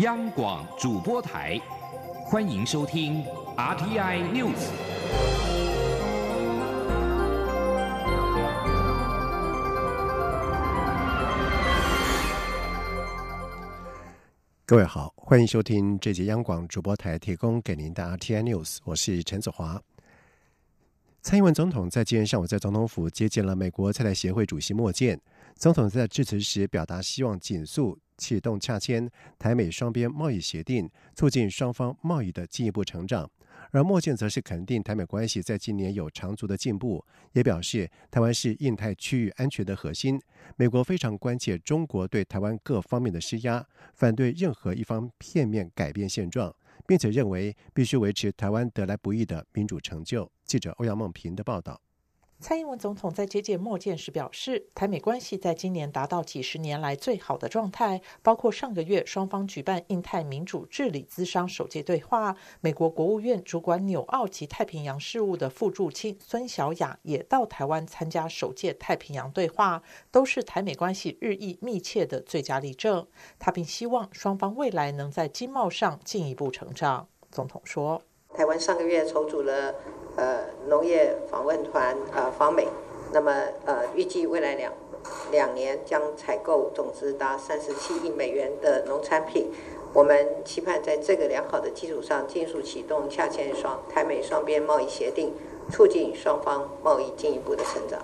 央广主播台，欢迎收听 RTI News。各位好，欢迎收听这节央广主播台提供给您的 RTI News，我是陈子华。蔡英文总统在今天上午在总统府接见了美国菜台协会主席莫健。总统在致辞时表达希望紧速启动洽签台美双边贸易协定，促进双方贸易的进一步成长。而莫健则是肯定台美关系在今年有长足的进步，也表示台湾是印太区域安全的核心。美国非常关切中国对台湾各方面的施压，反对任何一方片面改变现状。并且认为必须维持台湾得来不易的民主成就。记者欧阳梦平的报道。蔡英文总统在接见莫建时表示，台美关系在今年达到几十年来最好的状态，包括上个月双方举办印太民主治理资商首届对话，美国国务院主管纽澳及太平洋事务的副助卿孙小雅也到台湾参加首届太平洋对话，都是台美关系日益密切的最佳例证。他并希望双方未来能在经贸上进一步成长。总统说：“台湾上个月筹组了。”呃，农业访问团呃访美，那么呃预计未来两两年将采购总值达三十七亿美元的农产品。我们期盼在这个良好的基础上，迅速启动洽签双台美双边贸易协定，促进双方贸易进一步的成长。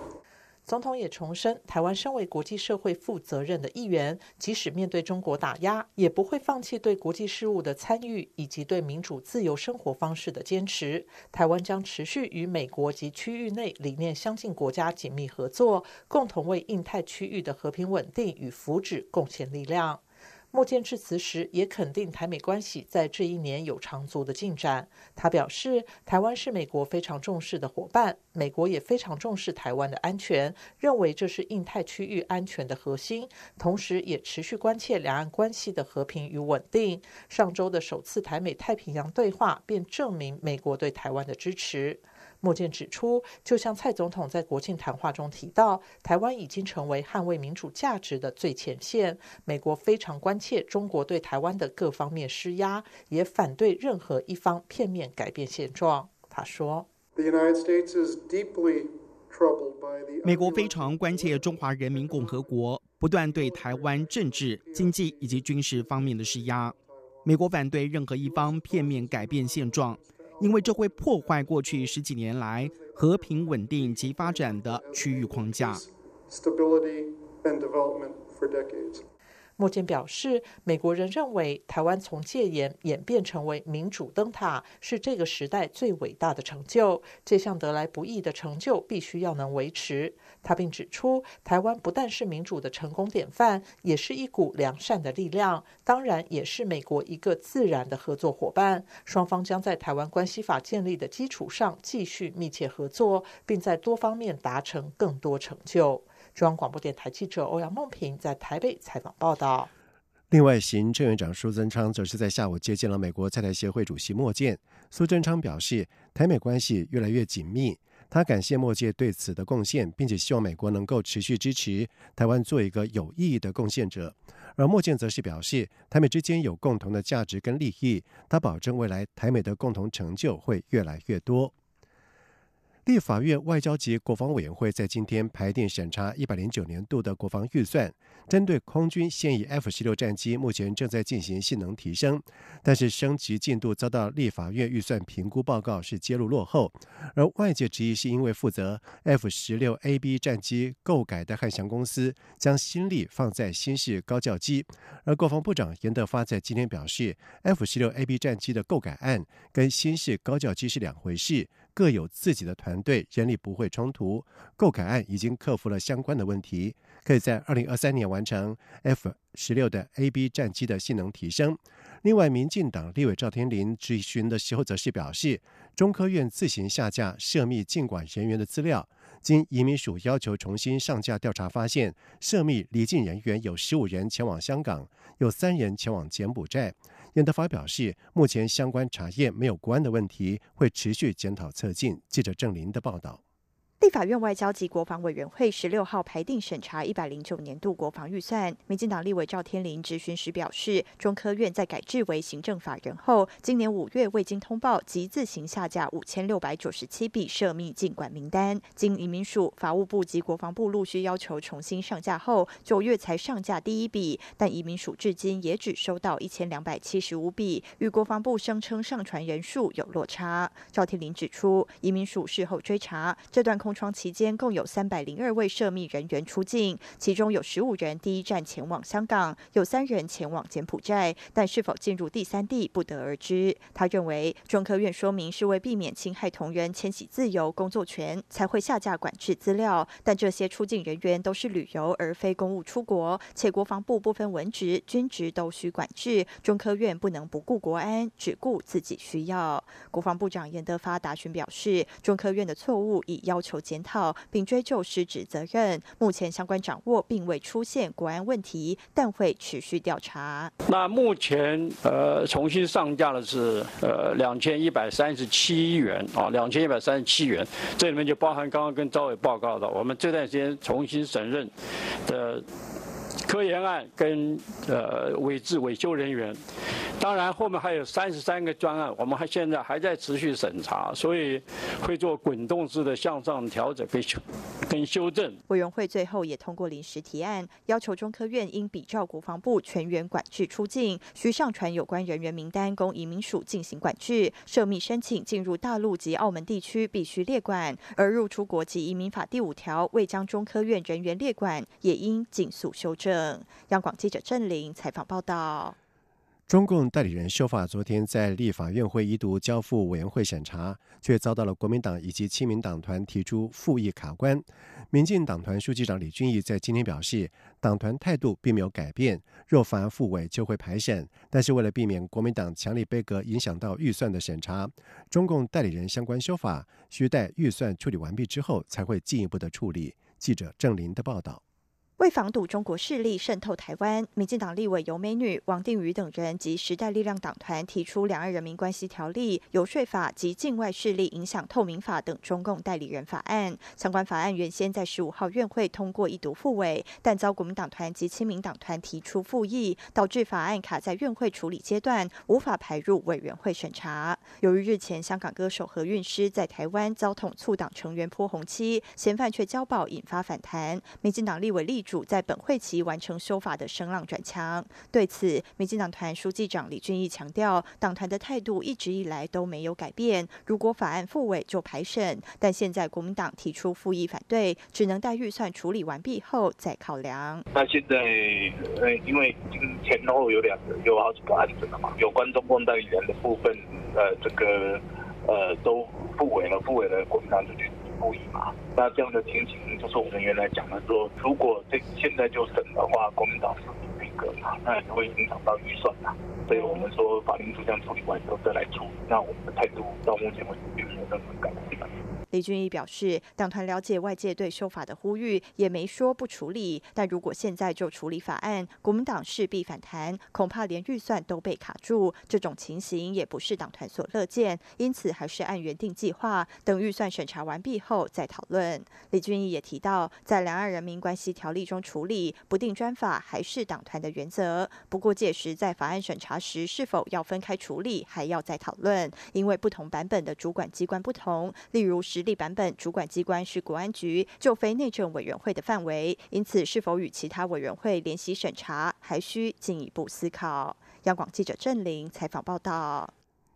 总统也重申，台湾身为国际社会负责任的一员，即使面对中国打压，也不会放弃对国际事务的参与以及对民主自由生活方式的坚持。台湾将持续与美国及区域内理念相近国家紧密合作，共同为印太区域的和平稳定与福祉贡献力量。莫健致辞时也肯定台美关系在这一年有长足的进展。他表示，台湾是美国非常重视的伙伴，美国也非常重视台湾的安全，认为这是印太区域安全的核心，同时也持续关切两岸关系的和平与稳定。上周的首次台美太平洋对话便证明美国对台湾的支持。莫健指出，就像蔡总统在国庆谈话中提到，台湾已经成为捍卫民主价值的最前线。美国非常关切中国对台湾的各方面施压，也反对任何一方片面改变现状。他说：“美国非常关切中华人民共和国不断对台湾政治、经济以及军事方面的施压。美国反对任何一方片面改变现状。”因为这会破坏过去十几年来和平稳定及发展的区域框架。莫健表示，美国人认为台湾从戒严演变成为民主灯塔，是这个时代最伟大的成就。这项得来不易的成就，必须要能维持。他并指出，台湾不但是民主的成功典范，也是一股良善的力量，当然也是美国一个自然的合作伙伴。双方将在台湾关系法建立的基础上继续密切合作，并在多方面达成更多成就。中央广播电台记者欧阳梦平在台北采访报道。另外，行政院长苏贞昌则是在下午接见了美国在台协会主席莫健。苏贞昌表示，台美关系越来越紧密，他感谢莫健对此的贡献，并且希望美国能够持续支持台湾做一个有意义的贡献者。而莫健则是表示，台美之间有共同的价值跟利益，他保证未来台美的共同成就会越来越多。立法院外交及国防委员会在今天排定审查一百零九年度的国防预算，针对空军现役 F 十六战机，目前正在进行性能提升，但是升级进度遭到立法院预算评估报告是揭露落后，而外界质疑是因为负责 F 十六 AB 战机购改的汉翔公司将心力放在新式高教机，而国防部长严德发在今天表示，F 十六 AB 战机的购改案跟新式高教机是两回事。各有自己的团队，人力不会冲突。购改案已经克服了相关的问题，可以在二零二三年完成 F 十六的 AB 战机的性能提升。另外，民进党立委赵天麟质询的时候，则是表示，中科院自行下架涉密尽管人员的资料，经移民署要求重新上架调查，发现涉密离境人员有十五人前往香港，有三人前往柬埔寨。严德发表示，目前相关查验没有关的问题，会持续检讨测进。记者郑林的报道。立法院外交及国防委员会十六号排定审查一百零九年度国防预算。民进党立委赵天麟质询时表示，中科院在改制为行政法人后，今年五月未经通报即自行下架五千六百九十七笔涉密禁管名单，经移民署、法务部及国防部陆续要求重新上架后，九月才上架第一笔，但移民署至今也只收到一千两百七十五笔，与国防部声称上传人数有落差。赵天麟指出，移民署事后追查这段空。窗期间共有三百零二位涉密人员出境，其中有十五人第一站前往香港，有三人前往柬埔寨，但是否进入第三地不得而知。他认为，中科院说明是为避免侵害同仁迁徙自由、工作权，才会下架管制资料。但这些出境人员都是旅游而非公务出国，且国防部部分文职、军职都需管制，中科院不能不顾国安，只顾自己需要。国防部长严德发答询表示，中科院的错误已要求。检讨并追究失职责任，目前相关掌握并未出现国安问题，但会持续调查。那目前呃重新上架的是呃两千一百三十七元啊，两千一百三十七元，这里面就包含刚刚跟赵伟报告的，我们这段时间重新审认的。科研案跟呃伪制维修人员，当然后面还有三十三个专案，我们还现在还在持续审查，所以会做滚动式的向上调整跟修跟修正。委员会最后也通过临时提案，要求中科院应比照国防部全员管制出境，需上传有关人员名单供移民署进行管制。涉密申请进入大陆及澳门地区必须列管，而入出国及移民法第五条未将中科院人员列管，也应尽速修正。正央广记者郑玲采访报道：中共代理人修法昨天在立法院会一读交付委员会审查，却遭到了国民党以及亲民党团提出复议卡关。民进党团书记长李俊毅在今天表示，党团态度并没有改变，若法案复委就会排审，但是为了避免国民党强力背阁影响到预算的审查，中共代理人相关修法需待预算处理完毕之后才会进一步的处理。记者郑林的报道。为防堵中国势力渗透台湾，民进党立委尤美女、王定宇等人及时代力量党团提出《两岸人民关系条例》、游说法及境外势力影响透明法等中共代理人法案。相关法案原先在十五号院会通过一读复委，但遭国民党团及亲民党团提出复议，导致法案卡在院会处理阶段，无法排入委员会审查。由于日前香港歌手何韵诗在台湾遭统促党成员泼红漆，嫌犯却交保，引发反弹。民进党立委立。主在本会期完成修法的声浪转强，对此，民进党团书记长李俊毅强调，党团的态度一直以来都没有改变。如果法案复委就排审，但现在国民党提出复议反对，只能待预算处理完毕后再考量。那现在，呃，因为前后有两个，有好几个案子了嘛，有关中共代理人的部分，呃，这个呃都复委了，复委了，国民党就去。故意嘛？那这样的情形就是我们原来讲的说，如果这现在就审的话，国民党是不那个嘛，那也会影响到预算嘛。所以我们说，法庭这样处理完之后再来处理。那我们的态度到目前为止并没有任何改变。李俊毅表示，党团了解外界对修法的呼吁，也没说不处理。但如果现在就处理法案，国民党势必反弹，恐怕连预算都被卡住。这种情形也不是党团所乐见，因此还是按原定计划，等预算审查完毕后再讨论。李俊毅也提到，在两岸人民关系条例中处理不定专法，还是党团的原则。不过届时在法案审查时，是否要分开处理，还要再讨论，因为不同版本的主管机关不同，例如实。立版本主管机关是国安局，就非内政委员会的范围，因此是否与其他委员会联席审查，还需进一步思考。央广记者郑玲采访报道。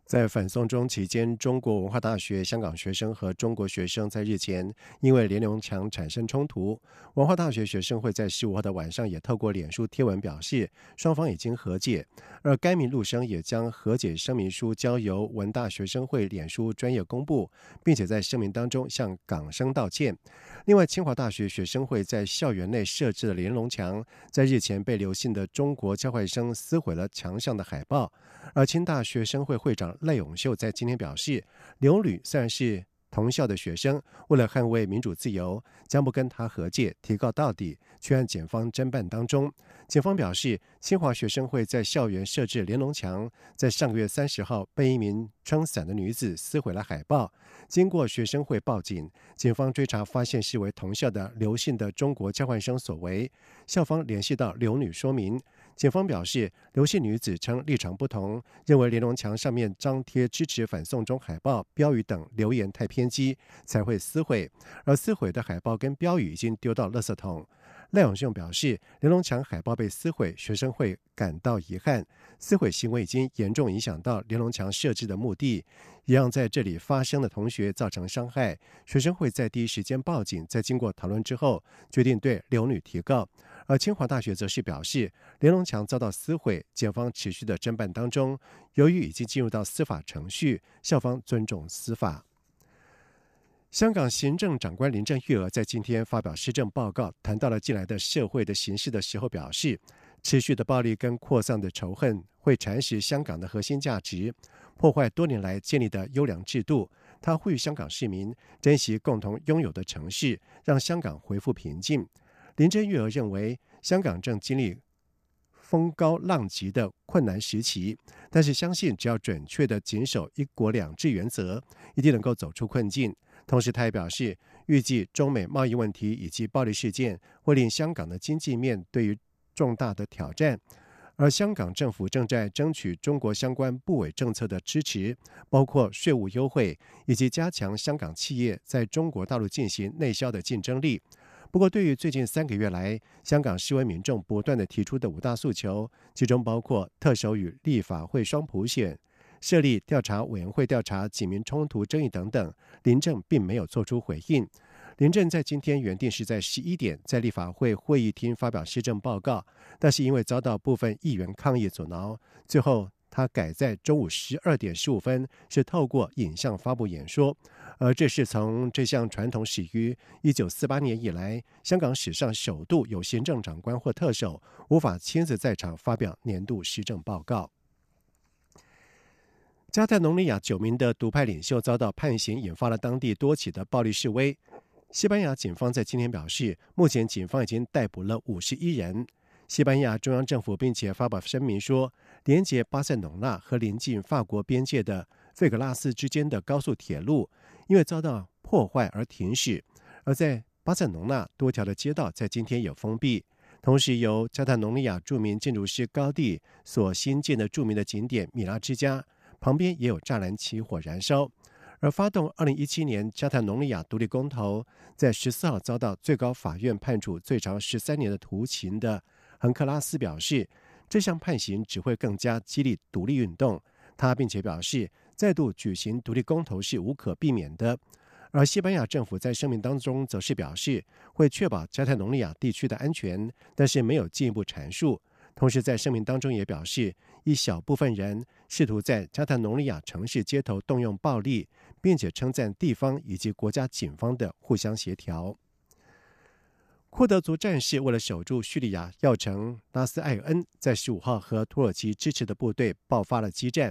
在反送中期间，中国文化大学香港学生和中国学生在日前因为连龙墙产生冲突。文化大学学生会在十五号的晚上也透过脸书贴文表示，双方已经和解。而该名陆生也将和解声明书交由文大学生会脸书专业公布，并且在声明当中向港生道歉。另外，清华大学学生会在校园内设置的连龙墙，在日前被刘姓的中国交换生撕毁了墙上的海报。而清大学生会会长赖永秀在今天表示，刘女虽然是。同校的学生为了捍卫民主自由，将不跟他和解，提告到底，却案检方侦办当中。警方表示，清华学生会在校园设置连龙墙，在上个月三十号被一名撑伞的女子撕毁了海报。经过学生会报警，警方追查发现是为同校的刘姓的中国交换生所为。校方联系到刘女说明。警方表示，刘姓女子称立场不同，认为连龙墙上面张贴支持反送中海报、标语等留言太偏激，才会撕毁。而撕毁的海报跟标语已经丢到垃圾桶。赖永雄表示，连龙墙海报被撕毁，学生会感到遗憾。撕毁行为已经严重影响到连龙墙设置的目的，也让在这里发生的同学造成伤害。学生会在第一时间报警，在经过讨论之后，决定对刘女提告。而清华大学则是表示，连龙墙遭到撕毁，检方持续的侦办当中。由于已经进入到司法程序，校方尊重司法。香港行政长官林郑月娥在今天发表施政报告，谈到了近来的社会的形势的时候，表示持续的暴力跟扩散的仇恨会蚕食香港的核心价值，破坏多年来建立的优良制度。他呼吁香港市民珍惜共同拥有的城市，让香港恢复平静。林郑月娥认为，香港正经历风高浪急的困难时期，但是相信只要准确的谨守一国两制原则，一定能够走出困境。同时，他也表示，预计中美贸易问题以及暴力事件会令香港的经济面对于重大的挑战，而香港政府正在争取中国相关部委政策的支持，包括税务优惠以及加强香港企业在中国大陆进行内销的竞争力。不过，对于最近三个月来香港示威民众不断的提出的五大诉求，其中包括特首与立法会双普选、设立调查委员会调查警民冲突争议等等，林郑并没有做出回应。林郑在今天原定是在十一点在立法会会议厅发表施政报告，但是因为遭到部分议员抗议阻挠，最后。他改在中午十二点十五分是透过影像发布演说，而这是从这项传统始于一九四八年以来，香港史上首度有行政长官或特首无法亲自在场发表年度施政报告。加泰隆尼亚九名的独派领袖遭到判刑，引发了当地多起的暴力示威。西班牙警方在今天表示，目前警方已经逮捕了五十一人。西班牙中央政府并且发表声明说，连接巴塞隆纳和临近法国边界的费格拉斯之间的高速铁路因为遭到破坏而停驶，而在巴塞隆纳多条的街道在今天有封闭。同时，由加泰隆尼亚著名建筑师高地所新建的著名的景点米拉之家旁边也有栅栏起火燃烧。而发动二零一七年加泰隆尼亚独立公投，在十四号遭到最高法院判处最长十三年的徒刑的。亨克拉斯表示，这项判刑只会更加激励独立运动。他并且表示，再度举行独立公投是无可避免的。而西班牙政府在声明当中则是表示，会确保加泰隆尼亚地区的安全，但是没有进一步阐述。同时，在声明当中也表示，一小部分人试图在加泰隆尼亚城市街头动用暴力，并且称赞地方以及国家警方的互相协调。库德族战士为了守住叙利亚要城拉斯艾恩，在十五号和土耳其支持的部队爆发了激战。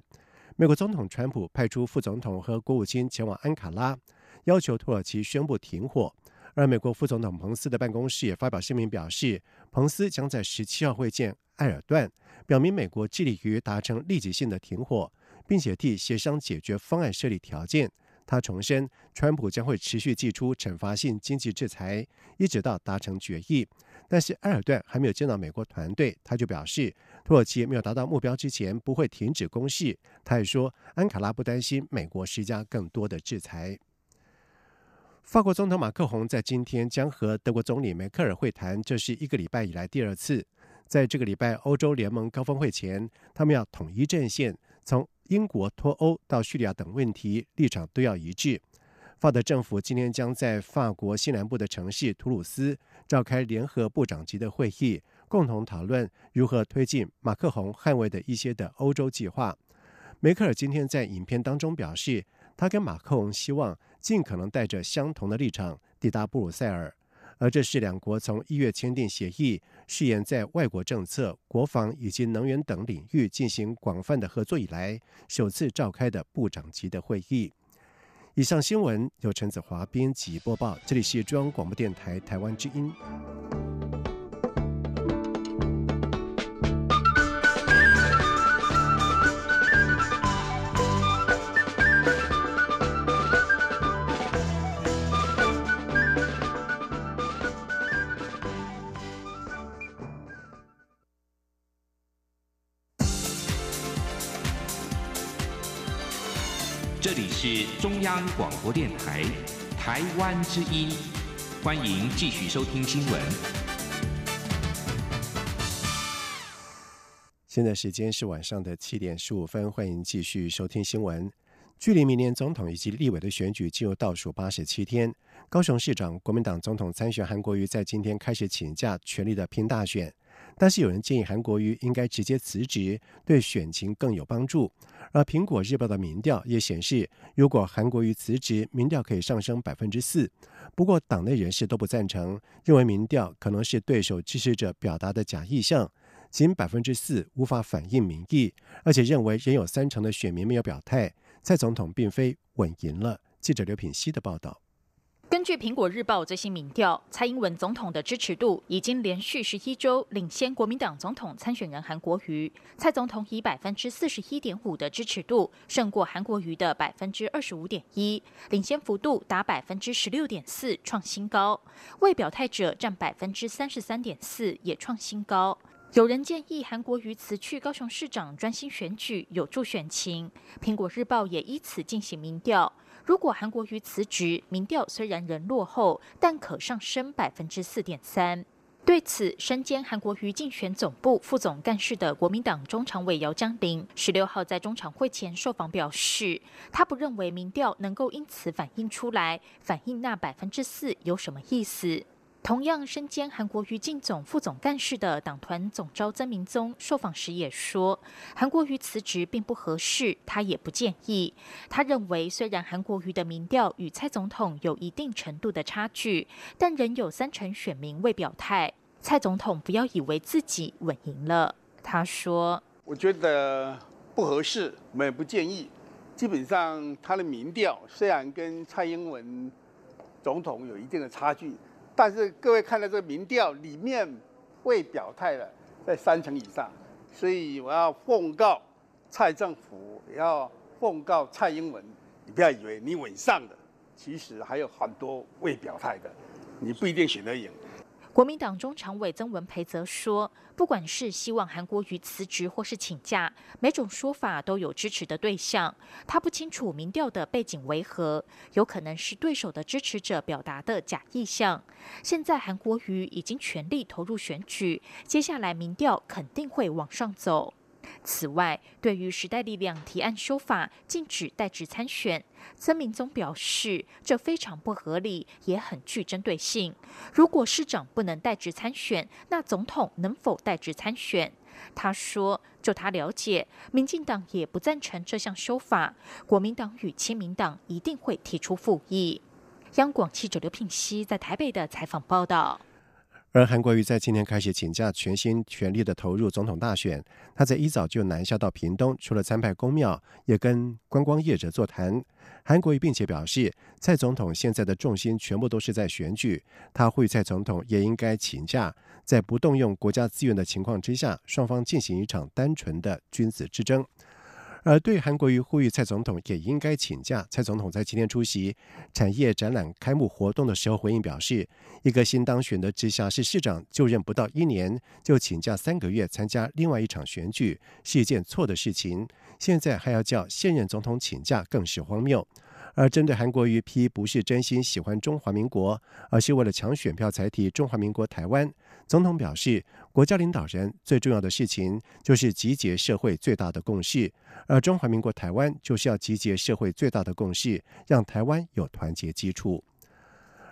美国总统川普派出副总统和国务卿前往安卡拉，要求土耳其宣布停火。而美国副总统彭斯的办公室也发表声明表示，彭斯将在十七号会见埃尔段，表明美国致力于达成立即性的停火，并且替协商解决方案设立条件。他重申，川普将会持续祭出惩罚性经济制裁，一直到达成决议。但是埃尔顿还没有见到美国团队，他就表示，土耳其没有达到目标之前不会停止攻势。他也说，安卡拉不担心美国施加更多的制裁。法国总统马克宏在今天将和德国总理梅克尔会谈，这是一个礼拜以来第二次。在这个礼拜欧洲联盟高峰会前，他们要统一阵线，从。英国脱欧到叙利亚等问题立场都要一致。法德政府今天将在法国西南部的城市图鲁斯召开联合部长级的会议，共同讨论如何推进马克宏捍卫的一些的欧洲计划。梅克尔今天在影片当中表示，他跟马克宏希望尽可能带着相同的立场抵达布鲁塞尔。而这是两国从一月签订协议，誓言在外国政策、国防以及能源等领域进行广泛的合作以来，首次召开的部长级的会议。以上新闻由陈子华编辑播报，这里是中央广播电台台湾之音。这里是中央广播电台台湾之音，欢迎继续收听新闻。现在时间是晚上的七点十五分，欢迎继续收听新闻。距离明年总统以及立委的选举进入倒数八十七天，高雄市长国民党总统参选韩国瑜在今天开始请假，全力的拼大选。但是有人建议韩国瑜应该直接辞职，对选情更有帮助。而苹果日报的民调也显示，如果韩国瑜辞职，民调可以上升百分之四。不过党内人士都不赞成，认为民调可能是对手支持者表达的假意向，仅百分之四无法反映民意，而且认为仍有三成的选民没有表态，蔡总统并非稳赢了。记者刘品希的报道。据苹果日报最新民调，蔡英文总统的支持度已经连续十一周领先国民党总统参选人韩国瑜。蔡总统以百分之四十一点五的支持度胜过韩国瑜的百分之二十五点一，领先幅度达百分之十六点四，创新高。未表态者占百分之三十三点四，也创新高。有人建议韩国瑜辞去高雄市长，专心选举，有助选情。苹果日报也依此进行民调。如果韩国瑜辞职，民调虽然仍落后，但可上升百分之四点三。对此，身兼韩国瑜竞选总部副总干事的国民党中常委姚江林，十六号在中场会前受访表示，他不认为民调能够因此反映出来，反映那百分之四有什么意思。同样身兼韩国瑜竞总副总干事的党团总召曾明宗受访时也说，韩国瑜辞职并不合适，他也不建议。他认为，虽然韩国瑜的民调与蔡总统有一定程度的差距，但仍有三成选民未表态。蔡总统不要以为自己稳赢了。他说：“我觉得不合适，我们也不建议。基本上，他的民调虽然跟蔡英文总统有一定的差距。”但是各位看到这个民调里面未表态的在三成以上，所以我要奉告蔡政府，也要奉告蔡英文，你不要以为你稳上的，其实还有很多未表态的，你不一定选得赢。国民党中常委曾文培则说，不管是希望韩国瑜辞职或是请假，每种说法都有支持的对象。他不清楚民调的背景为何，有可能是对手的支持者表达的假意向。现在韩国瑜已经全力投入选举，接下来民调肯定会往上走。此外，对于时代力量提案修法禁止代职参选，曾明宗表示，这非常不合理，也很具针对性。如果市长不能代职参选，那总统能否代职参选？他说，就他了解，民进党也不赞成这项修法，国民党与亲民党一定会提出复议。央广记者刘聘熙在台北的采访报道。而韩国瑜在今天开始请假，全心全力的投入总统大选。他在一早就南下到屏东，除了参拜公庙，也跟观光业者座谈。韩国瑜并且表示，蔡总统现在的重心全部都是在选举，他呼吁蔡总统也应该请假，在不动用国家资源的情况之下，双方进行一场单纯的君子之争。而对韩国瑜呼吁蔡总统也应该请假，蔡总统在今天出席产业展览开幕活动的时候回应表示，一个新当选的直辖市市长就任不到一年就请假三个月参加另外一场选举是一件错的事情，现在还要叫现任总统请假更是荒谬。而针对韩国瑜批不是真心喜欢中华民国，而是为了抢选票才提中华民国台湾。总统表示，国家领导人最重要的事情就是集结社会最大的共识，而中华民国台湾就是要集结社会最大的共识，让台湾有团结基础。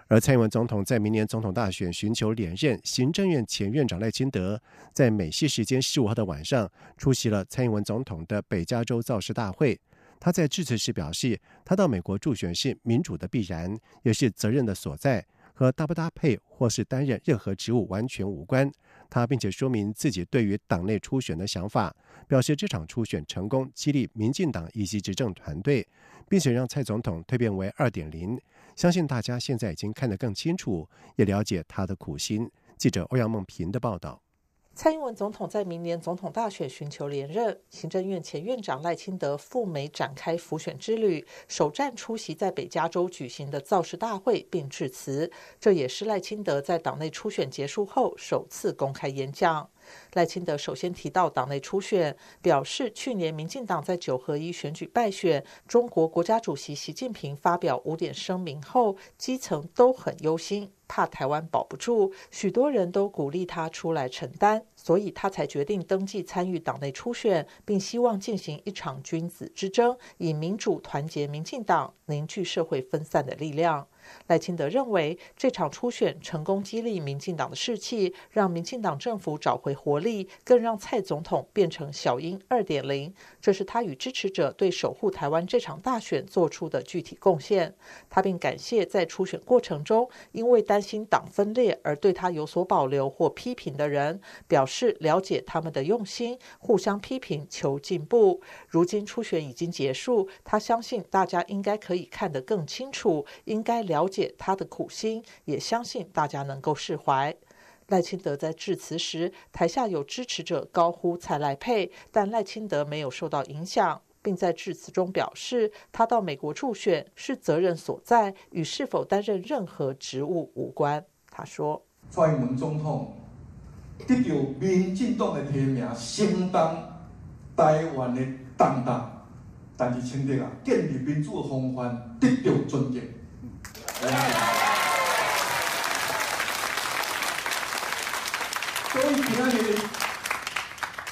而蔡英文总统在明年总统大选寻求连任，行政院前院长赖清德在美西时间十五号的晚上出席了蔡英文总统的北加州造势大会。他在致辞时表示，他到美国助选是民主的必然，也是责任的所在。和搭不搭配或是担任任何职务完全无关。他并且说明自己对于党内初选的想法，表示这场初选成功激励民进党以及执政团队，并且让蔡总统蜕变为二点零。相信大家现在已经看得更清楚，也了解他的苦心。记者欧阳梦平的报道。蔡英文总统在明年总统大选寻求连任，行政院前院长赖清德赴美展开辅选之旅，首站出席在北加州举行的造势大会并致辞，这也是赖清德在党内初选结束后首次公开演讲。赖清德首先提到党内初选，表示去年民进党在九合一选举败选，中国国家主席习近平发表五点声明后，基层都很忧心，怕台湾保不住，许多人都鼓励他出来承担，所以他才决定登记参与党内初选，并希望进行一场君子之争，以民主团结民进党，凝聚社会分散的力量。赖清德认为，这场初选成功激励民进党的士气，让民进党政府找回活力，更让蔡总统变成小英二点零。这是他与支持者对守护台湾这场大选做出的具体贡献。他并感谢在初选过程中因为担心党分裂而对他有所保留或批评的人，表示了解他们的用心，互相批评求进步。如今初选已经结束，他相信大家应该可以看得更清楚，应该了了解他的苦心，也相信大家能够释怀。赖清德在致辞时，台下有支持者高呼“蔡赖配”，但赖清德没有受到影响，并在致辞中表示，他到美国助选是责任所在，与是否担任任何职务无关。他说：“蔡英文总统得到民进党的提名，相当台湾的担当，但是清德啊，建立民主的方法得到尊敬。”所以今仔日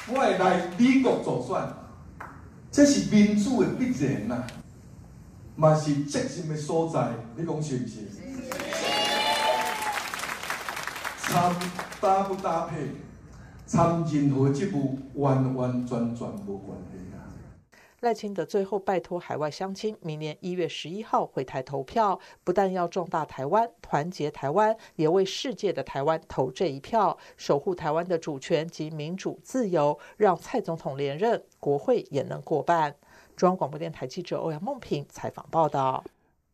我会来美国做选，这是民主的必然呐，嘛是责任的所在，你讲是不是？参搭不搭配，参任何职务，完完全全无关系。赖清德最后拜托海外乡亲，明年一月十一号回台投票，不但要壮大台湾、团结台湾，也为世界的台湾投这一票，守护台湾的主权及民主自由，让蔡总统连任，国会也能过半。中央广播电台记者欧阳梦平采访报道。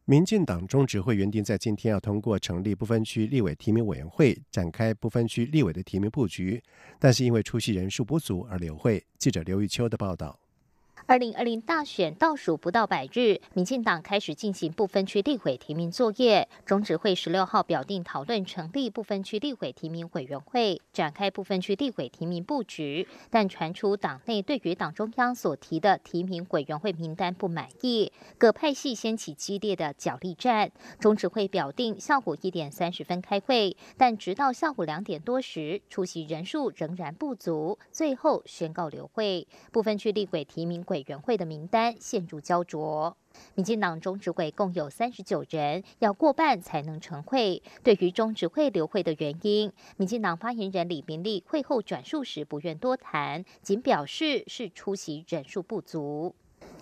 民进党中执会原定在今天要通过成立不分区立委提名委员会，展开不分区立委的提名布局，但是因为出席人数不足而留会。记者刘玉秋的报道。二零二零大选倒数不到百日，民进党开始进行不分区立委提名作业。中指会十六号表定讨论成立不分区立委提名委员会，展开不分区立委提名布局。但传出党内对于党中央所提的提名委员会名单不满意，各派系掀起激烈的角力战。中指会表定下午一点三十分开会，但直到下午两点多时，出席人数仍然不足，最后宣告留会。不分区立委提名委委员会的名单陷入焦灼，民进党中执会共有三十九人，要过半才能成会。对于中执会留会的原因，民进党发言人李明利会后转述时不愿多谈，仅表示是出席人数不足。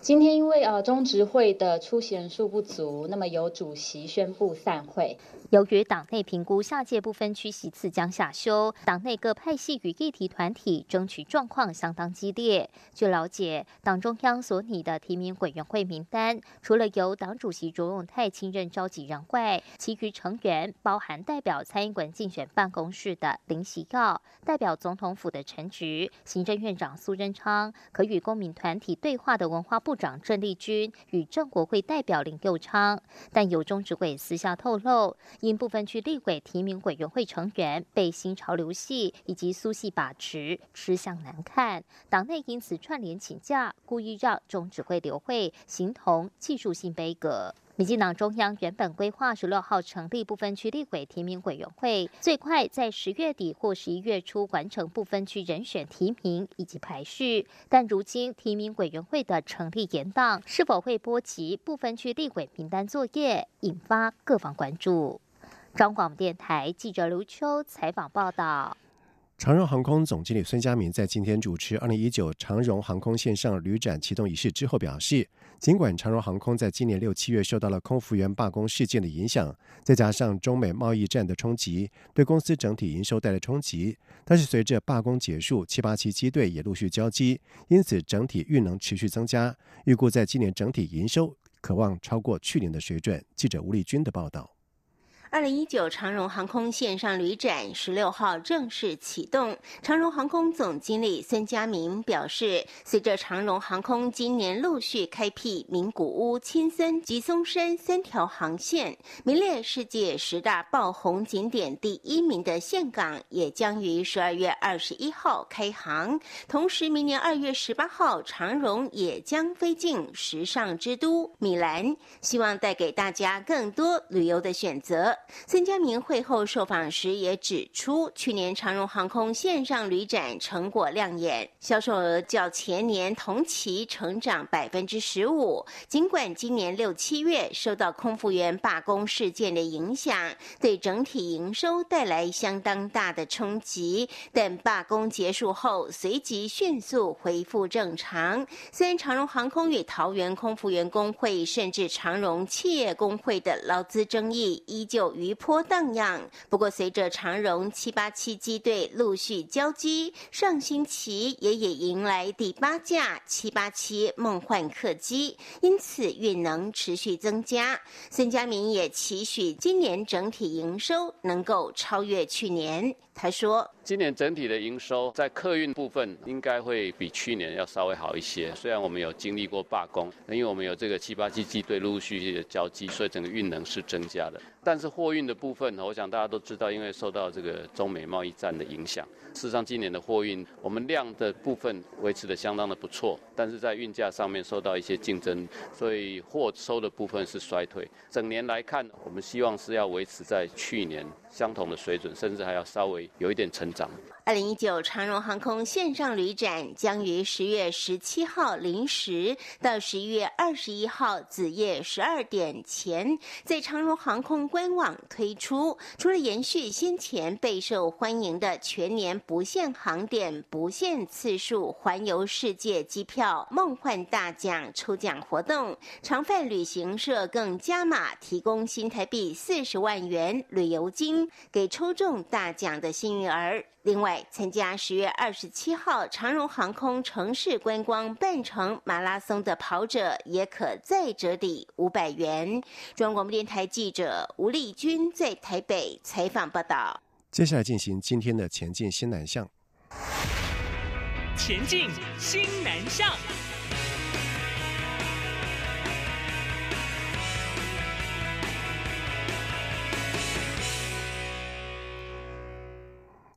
今天因为呃中执会的出席人数不足，那么由主席宣布散会。由于党内评估下届不分区席次将下修，党内各派系与议题团体争取状况相当激烈。据了解，党中央所拟的提名委员会名单，除了由党主席卓永泰亲任召集人外，其余成员包含代表蔡英文竞选办公室的林喜耀、代表总统府的陈菊、行政院长苏贞昌，可与公民团体对话的文化部长郑丽君与郑国会代表林佑昌。但有中执委私下透露。因部分区立委提名委员会成员被新潮流系以及苏系把持，吃相难看，党内因此串联请假，故意让中指会留会，形同技术性杯葛。民进党中央原本规划十六号成立部分区立委提名委员会，最快在十月底或十一月初完成部分区人选提名以及排序，但如今提名委员会的成立延宕，是否会波及部分区立委名单作业，引发各方关注。中广电台记者刘秋采访报道：长荣航空总经理孙家明在今天主持二零一九长荣航空线上旅展启动仪式之后表示，尽管长荣航空在今年六七月受到了空服员罢工事件的影响，再加上中美贸易战的冲击，对公司整体营收带来冲击，但是随着罢工结束，七八七机队也陆续交机，因此整体运能持续增加，预估在今年整体营收可望超过去年的水准。记者吴立军的报道。二零一九长荣航空线上旅展十六号正式启动。长荣航空总经理孙家明表示，随着长荣航空今年陆续开辟名古屋、青森及松山三条航线，名列世界十大爆红景点第一名的岘港也将于十二月二十一号开航。同时，明年二月十八号，长荣也将飞进时尚之都米兰，希望带给大家更多旅游的选择。孙家明会后受访时也指出，去年长荣航空线上旅展成果亮眼，销售额较前年同期成长百分之十五。尽管今年六七月受到空服员罢工事件的影响，对整体营收带来相当大的冲击，但罢工结束后随即迅速恢复正常。虽然长荣航空与桃园空服员工会甚至长荣企业工会的劳资争议依旧。余波荡漾。不过，随着长荣七八七机队陆续交机，上星期也也迎来第八架七八七梦幻客机，因此运能持续增加。孙家明也期许今年整体营收能够超越去年。他说：“今年整体的营收在客运部分应该会比去年要稍微好一些。虽然我们有经历过罢工，因为我们有这个七八七机队陆陆续续的交机，所以整个运能是增加的。但是货运的部分，我想大家都知道，因为受到这个中美贸易战的影响，事实上今年的货运我们量的部分维持的相当的不错，但是在运价上面受到一些竞争，所以货收的部分是衰退。整年来看，我们希望是要维持在去年。”相同的水准，甚至还要稍微有一点成长。二零一九长荣航空线上旅展将于十月十七号零时到十一月二十一号子夜十二点前，在长荣航空官网推出。除了延续先前备受欢迎的全年不限航点、不限次数环游世界机票梦幻大奖抽奖活动，长泛旅行社更加码提供新台币四十万元旅游金给抽中大奖的幸运儿。另外，参加十月二十七号长荣航空城市观光半程马拉松的跑者，也可再折抵五百元。中央广播电台记者吴丽君在台北采访报道。接下来进行今天的前进新南向。前进新南向。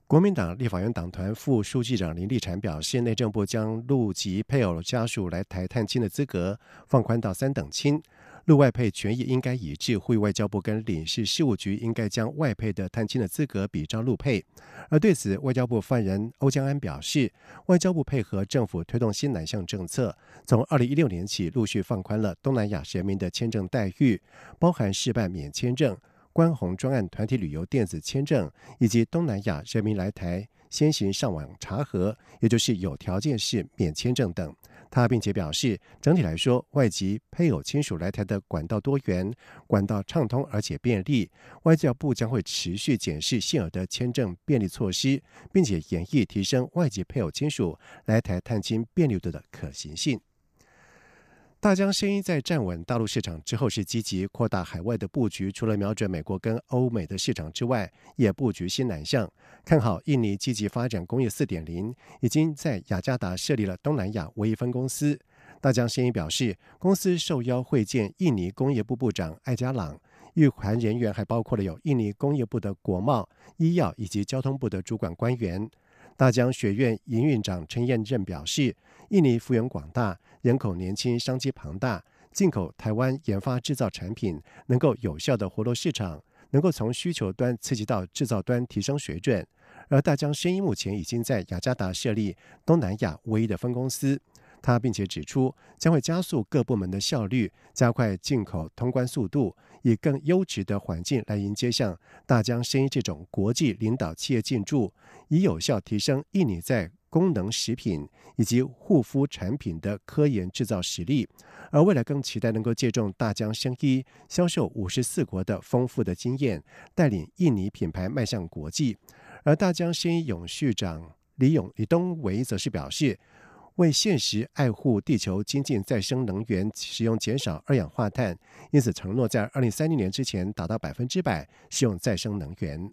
国民党立法院党团副书记长林立产表示，内政部将陆籍配偶家属来台探亲的资格放宽到三等亲，陆外配权益应该一致。呼吁外交部跟领事事务局应该将外配的探亲的资格比照陆配。而对此，外交部发言人欧江安表示，外交部配合政府推动新南向政策，从二零一六年起陆续放宽了东南亚人民的签证待遇，包含事办免签证。关红专案团体旅游电子签证，以及东南亚人民来台先行上网查核，也就是有条件式免签证等。他并且表示，整体来说，外籍配偶亲属来台的管道多元、管道畅通而且便利。外交部将会持续检视现有的签证便利措施，并且演绎提升外籍配偶亲属来台探亲便利度的可行性。大疆声音在站稳大陆市场之后，是积极扩大海外的布局。除了瞄准美国跟欧美的市场之外，也布局新南向。看好印尼积极发展工业四点零，已经在雅加达设立了东南亚唯一分公司。大疆声音表示，公司受邀会见印尼工业部部长艾加朗，与会人员还包括了有印尼工业部的国贸、医药以及交通部的主管官员。大疆学院营运长陈彦正表示，印尼幅员广大。人口年轻，商机庞大，进口台湾研发制造产品，能够有效的活络市场，能够从需求端刺激到制造端提升水准。而大疆生意目前已经在雅加达设立东南亚唯一的分公司。他并且指出，将会加速各部门的效率，加快进口通关速度，以更优质的环境来迎接像大疆生意这种国际领导企业进驻，以有效提升印尼在功能食品以及护肤产品的科研制造实力，而未来更期待能够借重大疆生医销售五十四国的丰富的经验，带领印尼品牌迈向国际。而大疆生医永续长李永李东维则是表示，为现实爱护地球、精进再生能源、使用减少二氧化碳，因此承诺在二零三零年之前达到百分之百使用再生能源。